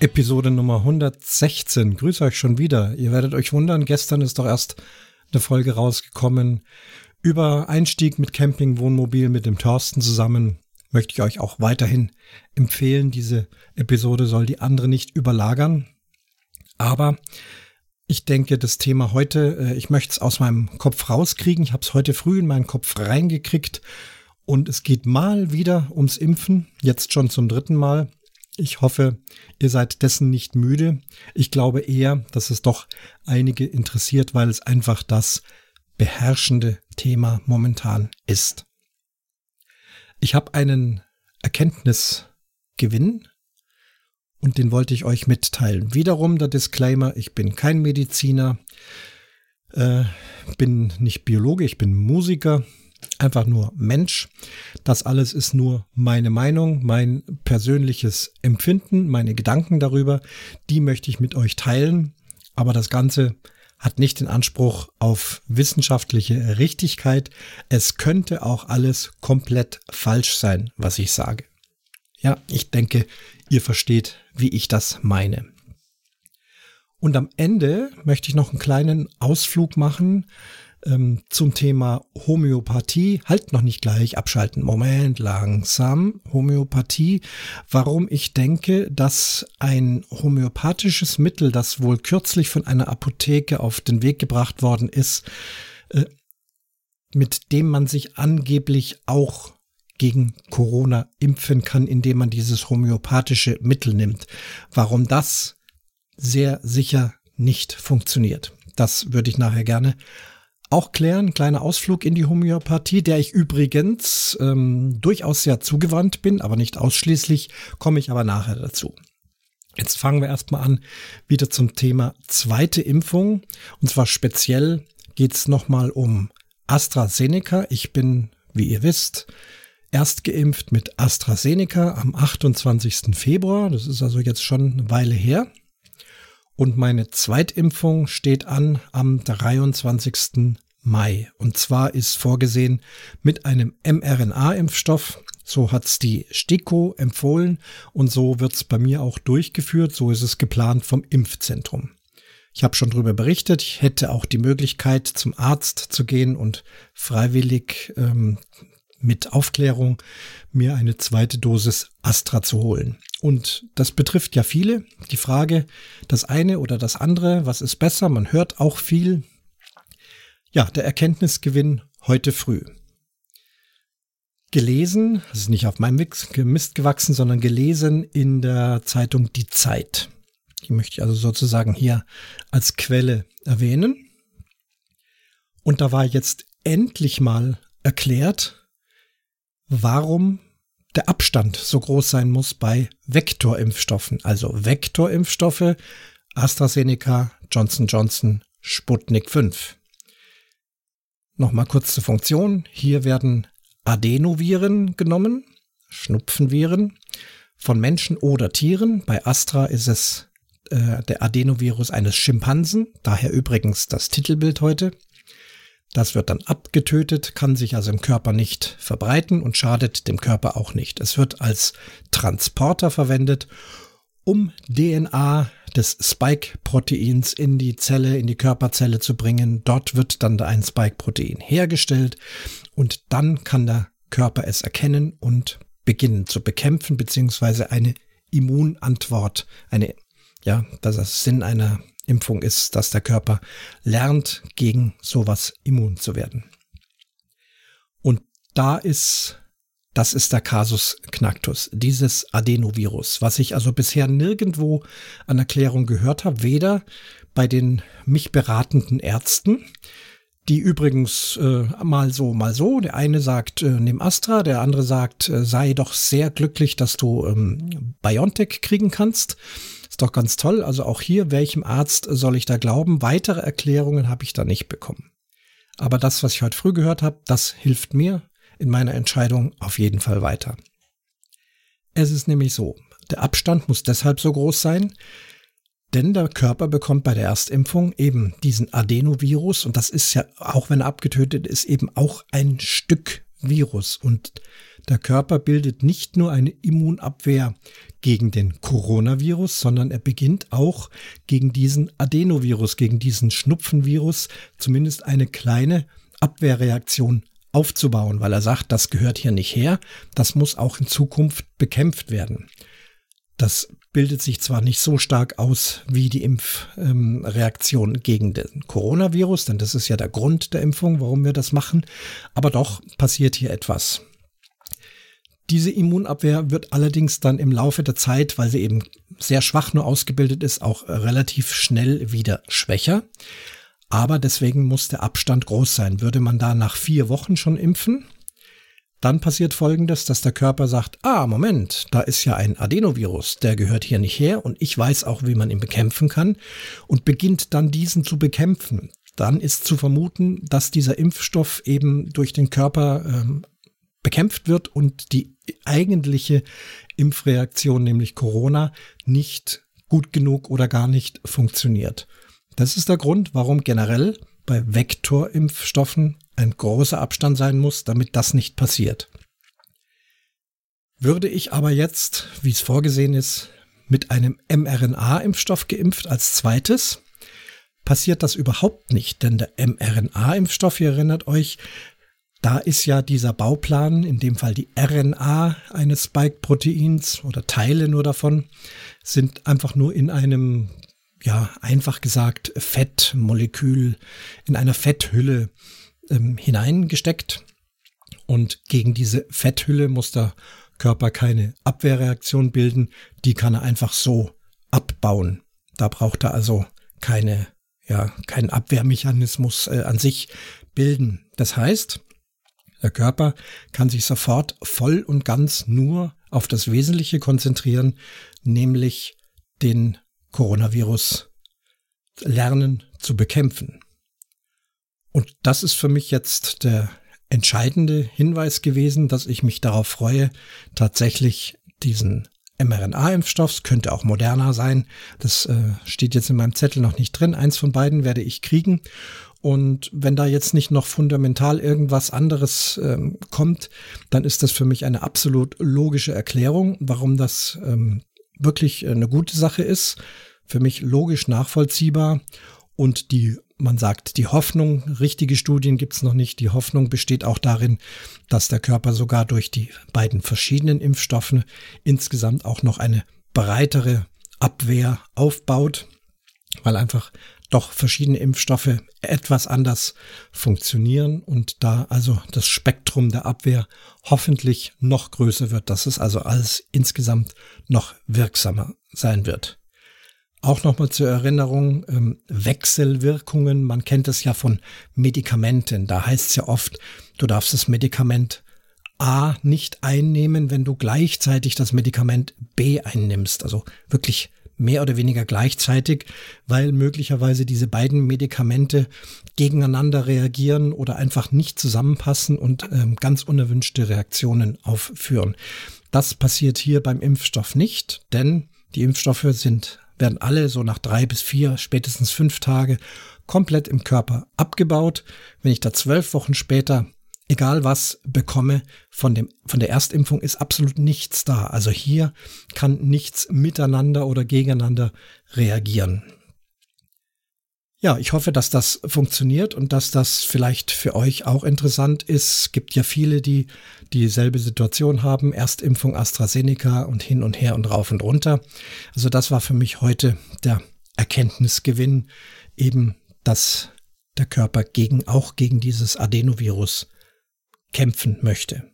Episode Nummer 116. Grüße euch schon wieder. Ihr werdet euch wundern, gestern ist doch erst eine Folge rausgekommen über Einstieg mit Camping, Wohnmobil mit dem Thorsten zusammen. Möchte ich euch auch weiterhin empfehlen. Diese Episode soll die andere nicht überlagern. Aber ich denke, das Thema heute, äh, ich möchte es aus meinem Kopf rauskriegen. Ich habe es heute früh in meinen Kopf reingekriegt. Und es geht mal wieder ums Impfen, jetzt schon zum dritten Mal. Ich hoffe, ihr seid dessen nicht müde. Ich glaube eher, dass es doch einige interessiert, weil es einfach das beherrschende Thema momentan ist. Ich habe einen Erkenntnisgewinn und den wollte ich euch mitteilen. Wiederum der Disclaimer, ich bin kein Mediziner, äh, bin nicht Biologe, ich bin Musiker einfach nur Mensch. Das alles ist nur meine Meinung, mein persönliches Empfinden, meine Gedanken darüber. Die möchte ich mit euch teilen. Aber das Ganze hat nicht den Anspruch auf wissenschaftliche Richtigkeit. Es könnte auch alles komplett falsch sein, was ich sage. Ja, ich denke, ihr versteht, wie ich das meine. Und am Ende möchte ich noch einen kleinen Ausflug machen ähm, zum Thema Homöopathie. Halt noch nicht gleich abschalten. Moment, langsam. Homöopathie. Warum ich denke, dass ein homöopathisches Mittel, das wohl kürzlich von einer Apotheke auf den Weg gebracht worden ist, äh, mit dem man sich angeblich auch gegen Corona impfen kann, indem man dieses homöopathische Mittel nimmt. Warum das sehr sicher nicht funktioniert. Das würde ich nachher gerne auch klären. Kleiner Ausflug in die Homöopathie, der ich übrigens ähm, durchaus sehr zugewandt bin, aber nicht ausschließlich, komme ich aber nachher dazu. Jetzt fangen wir erstmal an wieder zum Thema zweite Impfung. Und zwar speziell geht es nochmal um AstraZeneca. Ich bin, wie ihr wisst, erst geimpft mit AstraZeneca am 28. Februar. Das ist also jetzt schon eine Weile her. Und meine Zweitimpfung steht an am 23. Mai. Und zwar ist vorgesehen mit einem mRNA-Impfstoff. So hat's die STIKO empfohlen und so wird's bei mir auch durchgeführt. So ist es geplant vom Impfzentrum. Ich habe schon darüber berichtet. Ich hätte auch die Möglichkeit, zum Arzt zu gehen und freiwillig ähm, mit Aufklärung mir eine zweite Dosis Astra zu holen. Und das betrifft ja viele. Die Frage, das eine oder das andere, was ist besser? Man hört auch viel. Ja, der Erkenntnisgewinn heute früh. Gelesen, das ist nicht auf meinem Mist gewachsen, sondern gelesen in der Zeitung Die Zeit. Die möchte ich also sozusagen hier als Quelle erwähnen. Und da war jetzt endlich mal erklärt, warum der Abstand so groß sein muss bei Vektorimpfstoffen. Also Vektorimpfstoffe, AstraZeneca, Johnson Johnson, Sputnik 5. Nochmal kurz zur Funktion. Hier werden Adenoviren genommen, Schnupfenviren von Menschen oder Tieren. Bei Astra ist es äh, der Adenovirus eines Schimpansen, daher übrigens das Titelbild heute. Das wird dann abgetötet, kann sich also im Körper nicht verbreiten und schadet dem Körper auch nicht. Es wird als Transporter verwendet, um DNA des Spike-Proteins in die Zelle, in die Körperzelle zu bringen. Dort wird dann ein Spike-Protein hergestellt und dann kann der Körper es erkennen und beginnen zu bekämpfen, beziehungsweise eine Immunantwort, eine, ja, das ist Sinn einer Impfung ist, dass der Körper lernt, gegen sowas immun zu werden. Und da ist, das ist der Kasus Knacktus, dieses Adenovirus, was ich also bisher nirgendwo an Erklärung gehört habe, weder bei den mich beratenden Ärzten, die übrigens äh, mal so, mal so. Der eine sagt, äh, nimm Astra, der andere sagt, äh, sei doch sehr glücklich, dass du ähm, BioNTech kriegen kannst. Ist doch ganz toll. Also auch hier, welchem Arzt soll ich da glauben? Weitere Erklärungen habe ich da nicht bekommen. Aber das, was ich heute früh gehört habe, das hilft mir in meiner Entscheidung auf jeden Fall weiter. Es ist nämlich so, der Abstand muss deshalb so groß sein, denn der Körper bekommt bei der Erstimpfung eben diesen Adenovirus und das ist ja, auch wenn er abgetötet ist, eben auch ein Stück Virus. Und der Körper bildet nicht nur eine Immunabwehr gegen den Coronavirus, sondern er beginnt auch gegen diesen Adenovirus, gegen diesen Schnupfenvirus zumindest eine kleine Abwehrreaktion aufzubauen, weil er sagt, das gehört hier nicht her, das muss auch in Zukunft bekämpft werden. Das bildet sich zwar nicht so stark aus wie die Impfreaktion ähm, gegen den Coronavirus, denn das ist ja der Grund der Impfung, warum wir das machen, aber doch passiert hier etwas. Diese Immunabwehr wird allerdings dann im Laufe der Zeit, weil sie eben sehr schwach nur ausgebildet ist, auch relativ schnell wieder schwächer. Aber deswegen muss der Abstand groß sein. Würde man da nach vier Wochen schon impfen, dann passiert Folgendes, dass der Körper sagt, ah, Moment, da ist ja ein Adenovirus, der gehört hier nicht her und ich weiß auch, wie man ihn bekämpfen kann und beginnt dann diesen zu bekämpfen. Dann ist zu vermuten, dass dieser Impfstoff eben durch den Körper ähm, bekämpft wird und die eigentliche Impfreaktion, nämlich Corona, nicht gut genug oder gar nicht funktioniert. Das ist der Grund, warum generell bei Vektorimpfstoffen ein großer Abstand sein muss, damit das nicht passiert. Würde ich aber jetzt, wie es vorgesehen ist, mit einem mRNA-Impfstoff geimpft als zweites, passiert das überhaupt nicht, denn der mRNA-Impfstoff, ihr erinnert euch, da ist ja dieser Bauplan, in dem Fall die RNA eines Spike-Proteins oder Teile nur davon, sind einfach nur in einem ja, einfach gesagt, Fettmolekül in einer Fetthülle ähm, hineingesteckt. Und gegen diese Fetthülle muss der Körper keine Abwehrreaktion bilden. Die kann er einfach so abbauen. Da braucht er also keine, ja, keinen Abwehrmechanismus äh, an sich bilden. Das heißt, der Körper kann sich sofort voll und ganz nur auf das Wesentliche konzentrieren, nämlich den Coronavirus lernen zu bekämpfen. Und das ist für mich jetzt der entscheidende Hinweis gewesen, dass ich mich darauf freue, tatsächlich diesen mRNA-Impfstoff, könnte auch moderner sein, das äh, steht jetzt in meinem Zettel noch nicht drin, eins von beiden werde ich kriegen. Und wenn da jetzt nicht noch fundamental irgendwas anderes ähm, kommt, dann ist das für mich eine absolut logische Erklärung, warum das ähm, wirklich äh, eine gute Sache ist, für mich logisch nachvollziehbar und die man sagt, die Hoffnung, richtige Studien gibt es noch nicht. Die Hoffnung besteht auch darin, dass der Körper sogar durch die beiden verschiedenen Impfstoffe insgesamt auch noch eine breitere Abwehr aufbaut, weil einfach doch verschiedene Impfstoffe etwas anders funktionieren und da also das Spektrum der Abwehr hoffentlich noch größer wird, dass es also alles insgesamt noch wirksamer sein wird. Auch nochmal zur Erinnerung, ähm, Wechselwirkungen, man kennt es ja von Medikamenten. Da heißt es ja oft, du darfst das Medikament A nicht einnehmen, wenn du gleichzeitig das Medikament B einnimmst. Also wirklich mehr oder weniger gleichzeitig, weil möglicherweise diese beiden Medikamente gegeneinander reagieren oder einfach nicht zusammenpassen und ähm, ganz unerwünschte Reaktionen aufführen. Das passiert hier beim Impfstoff nicht, denn die Impfstoffe sind werden alle so nach drei bis vier, spätestens fünf Tage komplett im Körper abgebaut. Wenn ich da zwölf Wochen später egal was bekomme von dem von der Erstimpfung ist absolut nichts da. Also hier kann nichts miteinander oder gegeneinander reagieren. Ja, ich hoffe, dass das funktioniert und dass das vielleicht für euch auch interessant ist. Es gibt ja viele, die dieselbe Situation haben. Erstimpfung AstraZeneca und hin und her und rauf und runter. Also das war für mich heute der Erkenntnisgewinn, eben, dass der Körper gegen, auch gegen dieses Adenovirus kämpfen möchte.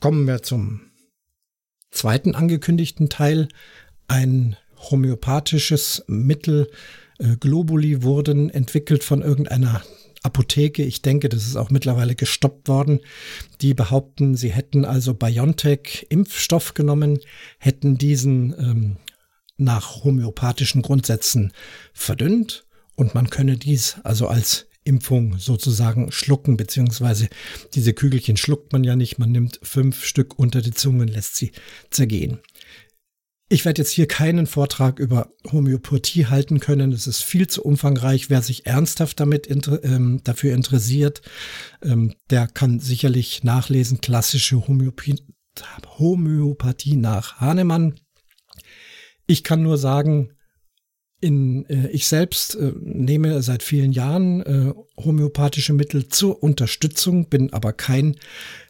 Kommen wir zum zweiten angekündigten Teil. Ein homöopathisches Mittel, äh, Globuli wurden entwickelt von irgendeiner Apotheke. Ich denke, das ist auch mittlerweile gestoppt worden. Die behaupten, sie hätten also BioNTech-Impfstoff genommen, hätten diesen ähm, nach homöopathischen Grundsätzen verdünnt und man könne dies also als Impfung sozusagen schlucken, beziehungsweise diese Kügelchen schluckt man ja nicht, man nimmt fünf Stück unter die Zunge und lässt sie zergehen. Ich werde jetzt hier keinen Vortrag über Homöopathie halten können. Es ist viel zu umfangreich. Wer sich ernsthaft damit inter ähm, dafür interessiert, ähm, der kann sicherlich nachlesen. Klassische Homöopathie, Homöopathie nach Hahnemann. Ich kann nur sagen, in, äh, ich selbst äh, nehme seit vielen Jahren äh, homöopathische Mittel zur Unterstützung, bin aber kein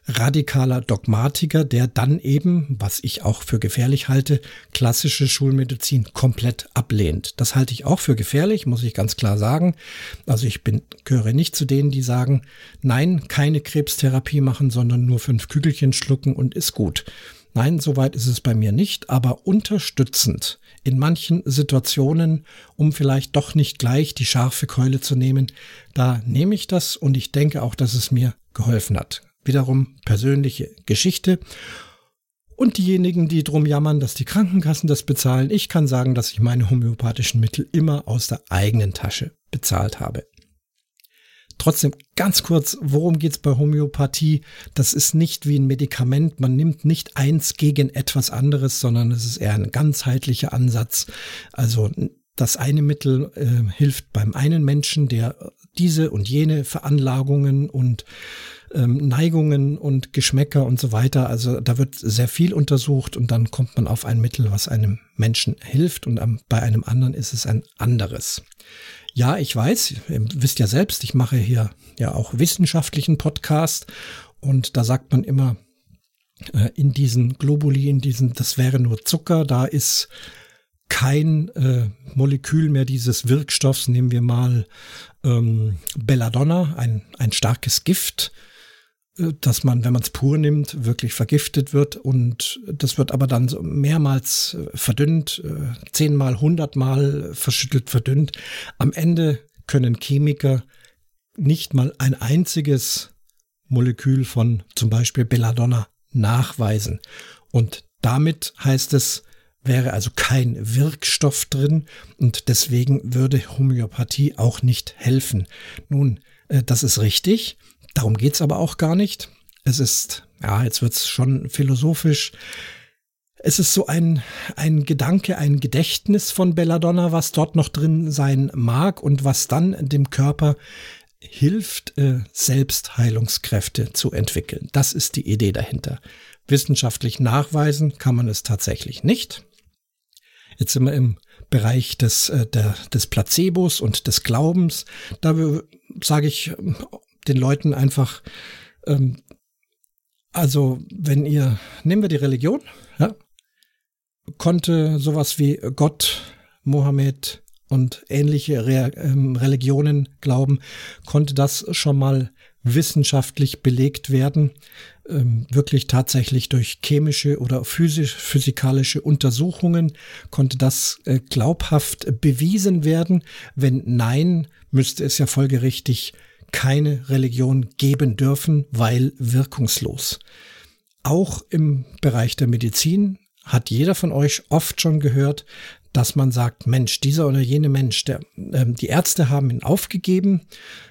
radikaler Dogmatiker, der dann eben, was ich auch für gefährlich halte, klassische Schulmedizin komplett ablehnt. Das halte ich auch für gefährlich, muss ich ganz klar sagen. Also ich bin, gehöre nicht zu denen, die sagen, nein, keine Krebstherapie machen, sondern nur fünf Kügelchen schlucken und ist gut. Nein, soweit ist es bei mir nicht, aber unterstützend in manchen Situationen, um vielleicht doch nicht gleich die scharfe Keule zu nehmen, da nehme ich das und ich denke auch, dass es mir geholfen hat. Wiederum persönliche Geschichte. Und diejenigen, die drum jammern, dass die Krankenkassen das bezahlen, ich kann sagen, dass ich meine homöopathischen Mittel immer aus der eigenen Tasche bezahlt habe. Trotzdem ganz kurz, worum geht's bei Homöopathie? Das ist nicht wie ein Medikament. Man nimmt nicht eins gegen etwas anderes, sondern es ist eher ein ganzheitlicher Ansatz. Also das eine Mittel äh, hilft beim einen Menschen, der diese und jene Veranlagungen und ähm, Neigungen und Geschmäcker und so weiter. Also da wird sehr viel untersucht und dann kommt man auf ein Mittel, was einem Menschen hilft und am, bei einem anderen ist es ein anderes. Ja, ich weiß, ihr wisst ja selbst, ich mache hier ja auch wissenschaftlichen Podcast und da sagt man immer, äh, in diesen Globuli, in diesen, das wäre nur Zucker, da ist kein äh, Molekül mehr dieses Wirkstoffs, nehmen wir mal ähm, Belladonna, ein, ein starkes Gift, dass man, wenn man es pur nimmt, wirklich vergiftet wird und das wird aber dann so mehrmals äh, verdünnt, äh, zehnmal, hundertmal verschüttelt, verdünnt. Am Ende können Chemiker nicht mal ein einziges Molekül von zum Beispiel Belladonna nachweisen. Und damit heißt es, wäre also kein Wirkstoff drin und deswegen würde Homöopathie auch nicht helfen. Nun, das ist richtig. Darum geht's aber auch gar nicht. Es ist, ja, jetzt wird's schon philosophisch. Es ist so ein, ein Gedanke, ein Gedächtnis von Belladonna, was dort noch drin sein mag und was dann dem Körper hilft, äh, Selbstheilungskräfte zu entwickeln. Das ist die Idee dahinter. Wissenschaftlich nachweisen kann man es tatsächlich nicht. Jetzt sind wir im Bereich des, äh, der, des Placebos und des Glaubens. Da sage ich den Leuten einfach, ähm, also wenn ihr, nehmen wir die Religion, ja, konnte sowas wie Gott, Mohammed und ähnliche Re ähm, Religionen glauben, konnte das schon mal wissenschaftlich belegt werden, ähm, wirklich tatsächlich durch chemische oder physisch, physikalische Untersuchungen konnte das äh, glaubhaft bewiesen werden. Wenn nein, müsste es ja folgerichtig keine Religion geben dürfen, weil wirkungslos. Auch im Bereich der Medizin hat jeder von euch oft schon gehört, dass man sagt, Mensch, dieser oder jene Mensch, der, ähm, die Ärzte haben ihn aufgegeben,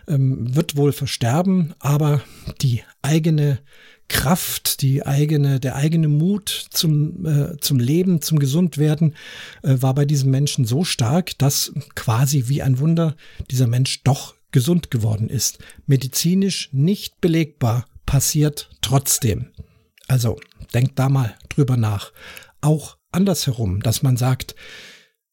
ähm, wird wohl versterben, aber die eigene Kraft, die eigene, der eigene Mut zum, äh, zum Leben, zum Gesundwerden äh, war bei diesem Menschen so stark, dass quasi wie ein Wunder dieser Mensch doch gesund geworden ist. Medizinisch nicht belegbar, passiert trotzdem. Also denkt da mal drüber nach. Auch andersherum, dass man sagt,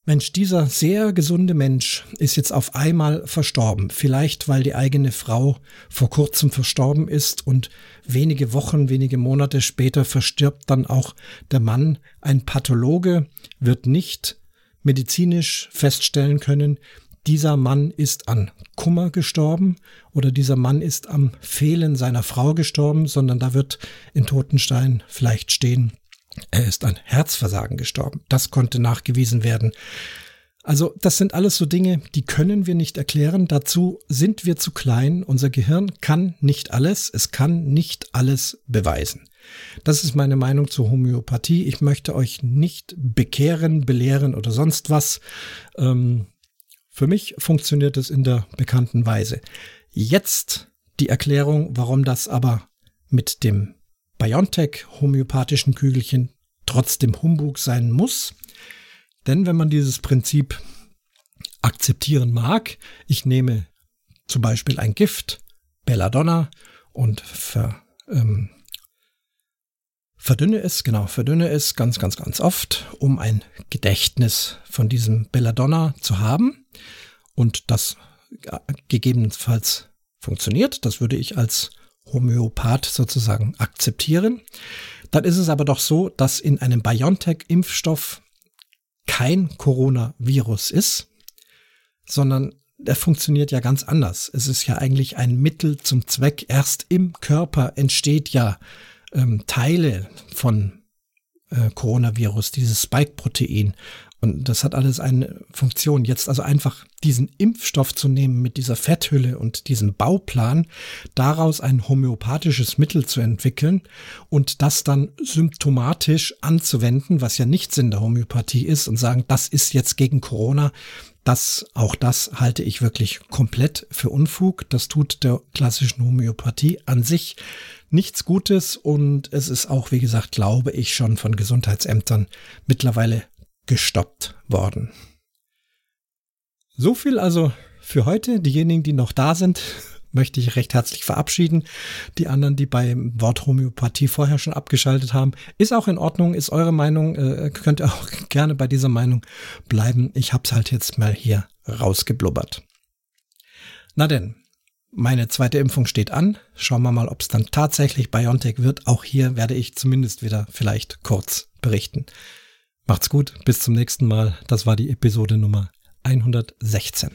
Mensch, dieser sehr gesunde Mensch ist jetzt auf einmal verstorben. Vielleicht, weil die eigene Frau vor kurzem verstorben ist und wenige Wochen, wenige Monate später verstirbt dann auch der Mann. Ein Pathologe wird nicht medizinisch feststellen können, dieser Mann ist an Kummer gestorben oder dieser Mann ist am Fehlen seiner Frau gestorben, sondern da wird in Totenstein vielleicht stehen, er ist an Herzversagen gestorben. Das konnte nachgewiesen werden. Also das sind alles so Dinge, die können wir nicht erklären. Dazu sind wir zu klein. Unser Gehirn kann nicht alles. Es kann nicht alles beweisen. Das ist meine Meinung zur Homöopathie. Ich möchte euch nicht bekehren, belehren oder sonst was. Ähm, für mich funktioniert es in der bekannten Weise. Jetzt die Erklärung, warum das aber mit dem BioNTech homöopathischen Kügelchen trotzdem Humbug sein muss. Denn wenn man dieses Prinzip akzeptieren mag, ich nehme zum Beispiel ein Gift, Belladonna, und ver, ähm, verdünne es, genau, verdünne es ganz, ganz, ganz oft, um ein Gedächtnis von diesem Belladonna zu haben. Und das gegebenenfalls funktioniert. Das würde ich als Homöopath sozusagen akzeptieren. Dann ist es aber doch so, dass in einem BioNTech-Impfstoff kein Coronavirus ist, sondern der funktioniert ja ganz anders. Es ist ja eigentlich ein Mittel zum Zweck. Erst im Körper entsteht ja ähm, Teile von äh, Coronavirus, dieses Spike-Protein. Und das hat alles eine Funktion. Jetzt also einfach diesen Impfstoff zu nehmen mit dieser Fetthülle und diesem Bauplan, daraus ein homöopathisches Mittel zu entwickeln und das dann symptomatisch anzuwenden, was ja nicht Sinn der Homöopathie ist und sagen, das ist jetzt gegen Corona. Das, auch das halte ich wirklich komplett für Unfug. Das tut der klassischen Homöopathie an sich nichts Gutes und es ist auch, wie gesagt, glaube ich, schon von Gesundheitsämtern mittlerweile gestoppt worden. So viel also für heute. Diejenigen, die noch da sind, möchte ich recht herzlich verabschieden. Die anderen, die beim Wort Homöopathie vorher schon abgeschaltet haben, ist auch in Ordnung, ist eure Meinung, äh, könnt ihr auch gerne bei dieser Meinung bleiben. Ich hab's halt jetzt mal hier rausgeblubbert. Na denn, meine zweite Impfung steht an. Schauen wir mal, ob es dann tatsächlich BioNTech wird. Auch hier werde ich zumindest wieder vielleicht kurz berichten. Macht's gut, bis zum nächsten Mal. Das war die Episode Nummer 116.